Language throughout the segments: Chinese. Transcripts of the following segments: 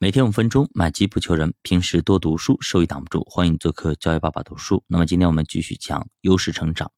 每天五分钟，买基不求人。平时多读书，收益挡不住。欢迎做客教育爸爸读书。那么今天我们继续讲优势成长。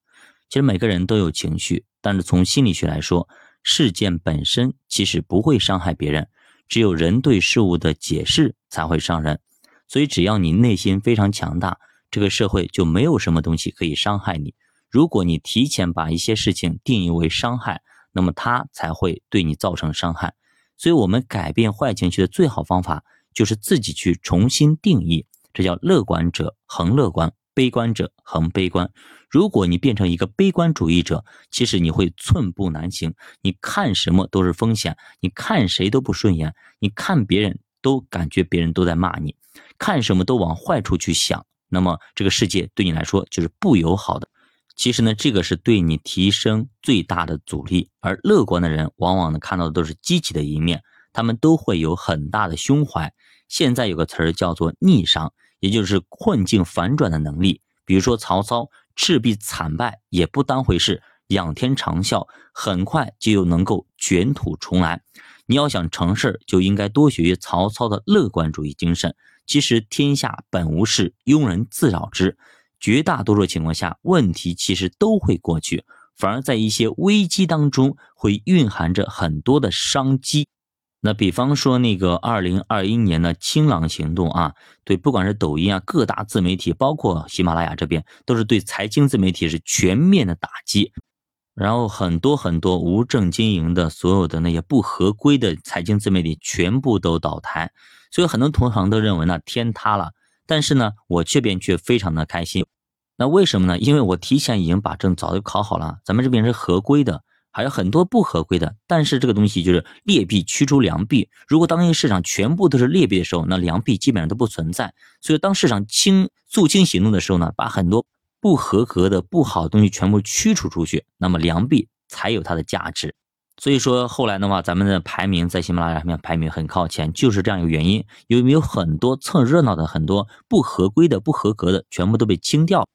其实每个人都有情绪，但是从心理学来说，事件本身其实不会伤害别人，只有人对事物的解释才会伤人。所以只要你内心非常强大，这个社会就没有什么东西可以伤害你。如果你提前把一些事情定义为伤害，那么它才会对你造成伤害。所以，我们改变坏情绪的最好方法，就是自己去重新定义。这叫乐观者恒乐观，悲观者恒悲观。如果你变成一个悲观主义者，其实你会寸步难行。你看什么都是风险，你看谁都不顺眼，你看别人都感觉别人都在骂你，看什么都往坏处去想。那么，这个世界对你来说就是不友好的。其实呢，这个是对你提升最大的阻力。而乐观的人，往往呢看到的都是积极的一面，他们都会有很大的胸怀。现在有个词儿叫做逆商，也就是困境反转的能力。比如说曹操赤壁惨败也不当回事，仰天长啸，很快就又能够卷土重来。你要想成事，就应该多学学曹操的乐观主义精神。其实天下本无事，庸人自扰之。绝大多数情况下，问题其实都会过去，反而在一些危机当中会蕴含着很多的商机。那比方说那个二零二一年的清朗行动啊，对，不管是抖音啊，各大自媒体，包括喜马拉雅这边，都是对财经自媒体是全面的打击，然后很多很多无证经营的所有的那些不合规的财经自媒体全部都倒台，所以很多同行都认为呢，天塌了。但是呢，我这边却非常的开心，那为什么呢？因为我提前已经把证早就考好了，咱们这边是合规的，还有很多不合规的。但是这个东西就是劣币驱逐良币，如果当一个市场全部都是劣币的时候，那良币基本上都不存在。所以当市场清肃清行动的时候呢，把很多不合格的不好的东西全部驱除出去，那么良币才有它的价值。所以说后来的话，咱们的排名在喜马拉雅上面排名很靠前，就是这样一个原因。有没有很多蹭热闹的、很多不合规的、不合格的，全部都被清掉，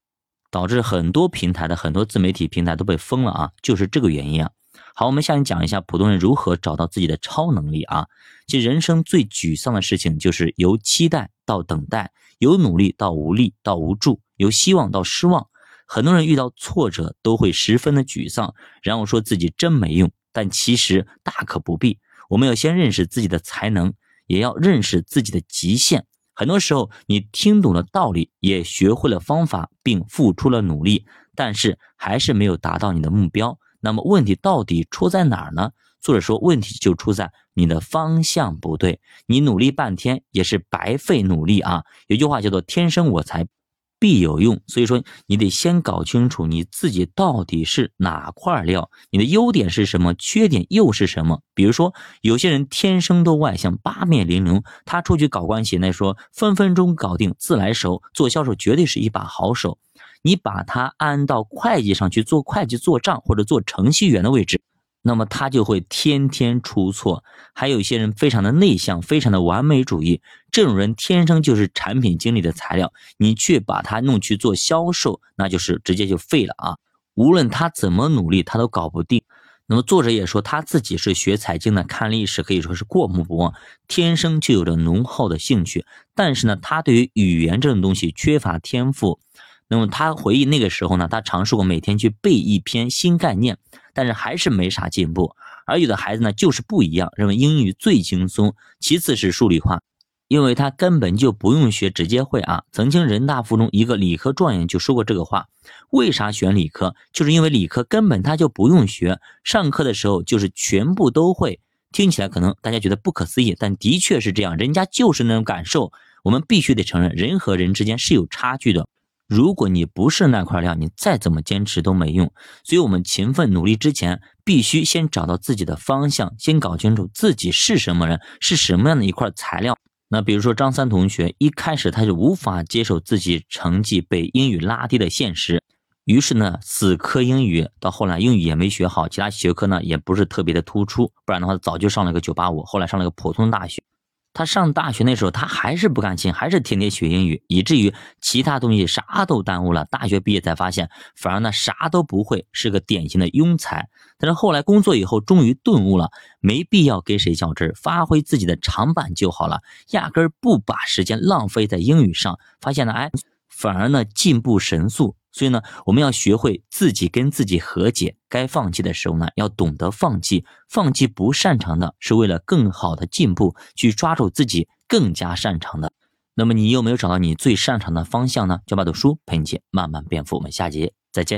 导致很多平台的很多自媒体平台都被封了啊？就是这个原因啊。好，我们下面讲一下普通人如何找到自己的超能力啊。其实人生最沮丧的事情就是由期待到等待，由努力到无力到无助，由希望到失望。很多人遇到挫折都会十分的沮丧，然后说自己真没用。但其实大可不必，我们要先认识自己的才能，也要认识自己的极限。很多时候，你听懂了道理，也学会了方法，并付出了努力，但是还是没有达到你的目标。那么问题到底出在哪儿呢？作者说，问题就出在你的方向不对，你努力半天也是白费努力啊。有句话叫做“天生我材”。必有用，所以说你得先搞清楚你自己到底是哪块料，你的优点是什么，缺点又是什么。比如说，有些人天生都外向，八面玲珑，他出去搞关系，那说分分钟搞定，自来熟，做销售绝对是一把好手。你把他安到会计上去做会计、做账或者做程序员的位置。那么他就会天天出错，还有一些人非常的内向，非常的完美主义，这种人天生就是产品经理的材料，你去把他弄去做销售，那就是直接就废了啊！无论他怎么努力，他都搞不定。那么作者也说他自己是学财经的，看历史可以说是过目不忘，天生就有着浓厚的兴趣，但是呢，他对于语言这种东西缺乏天赋。那么他回忆那个时候呢，他尝试过每天去背一篇新概念，但是还是没啥进步。而有的孩子呢，就是不一样，认为英语最轻松，其次是数理化，因为他根本就不用学，直接会啊。曾经人大附中一个理科状元就说过这个话：为啥选理科？就是因为理科根本他就不用学，上课的时候就是全部都会。听起来可能大家觉得不可思议，但的确是这样，人家就是那种感受。我们必须得承认，人和人之间是有差距的。如果你不是那块料，你再怎么坚持都没用。所以，我们勤奋努力之前，必须先找到自己的方向，先搞清楚自己是什么人，是什么样的一块材料。那比如说张三同学，一开始他就无法接受自己成绩被英语拉低的现实，于是呢，死磕英语，到后来英语也没学好，其他学科呢也不是特别的突出，不然的话早就上了个九八五，后来上了个普通大学。他上大学那时候，他还是不甘心，还是天天学英语，以至于其他东西啥都耽误了。大学毕业才发现，反而呢啥都不会，是个典型的庸才。但是后来工作以后，终于顿悟了，没必要跟谁较真，发挥自己的长板就好了，压根儿不把时间浪费在英语上。发现呢，哎，反而呢进步神速。所以呢，我们要学会自己跟自己和解，该放弃的时候呢，要懂得放弃。放弃不擅长的，是为了更好的进步，去抓住自己更加擅长的。那么，你有没有找到你最擅长的方向呢？教爸读书陪你慢慢变富。我们下节再见。